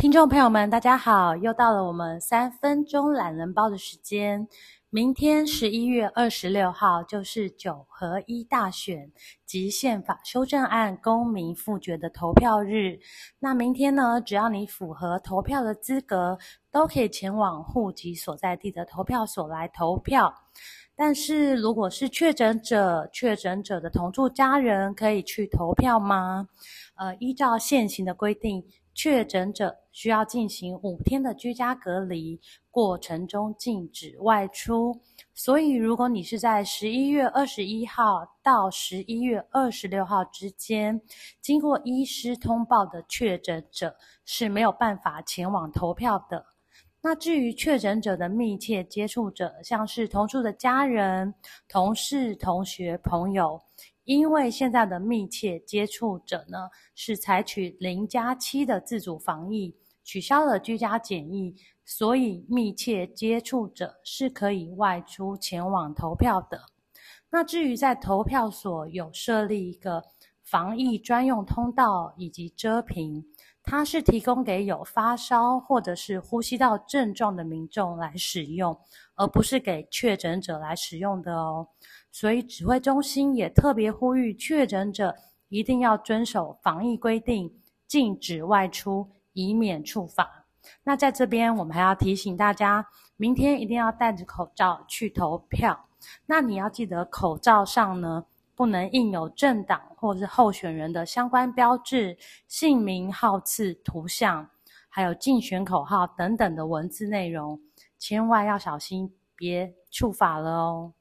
听众朋友们，大家好！又到了我们三分钟懒人包的时间。明天十一月二十六号就是九合一大选及宪法修正案公民复决的投票日。那明天呢，只要你符合投票的资格，都可以前往户籍所在地的投票所来投票。但是，如果是确诊者，确诊者的同住家人可以去投票吗？呃，依照现行的规定。确诊者需要进行五天的居家隔离，过程中禁止外出。所以，如果你是在十一月二十一号到十一月二十六号之间，经过医师通报的确诊者是没有办法前往投票的。那至于确诊者的密切接触者，像是同住的家人、同事、同学、朋友。因为现在的密切接触者呢，是采取零加七的自主防疫，取消了居家检疫，所以密切接触者是可以外出前往投票的。那至于在投票所有设立一个防疫专用通道以及遮屏，它是提供给有发烧或者是呼吸道症状的民众来使用，而不是给确诊者来使用的哦。所以指挥中心也特别呼吁确诊者一定要遵守防疫规定，禁止外出，以免触法。那在这边，我们还要提醒大家，明天一定要戴着口罩去投票。那你要记得，口罩上呢，不能印有政党或是候选人的相关标志、姓名、号次、图像，还有竞选口号等等的文字内容，千万要小心，别触法了哦。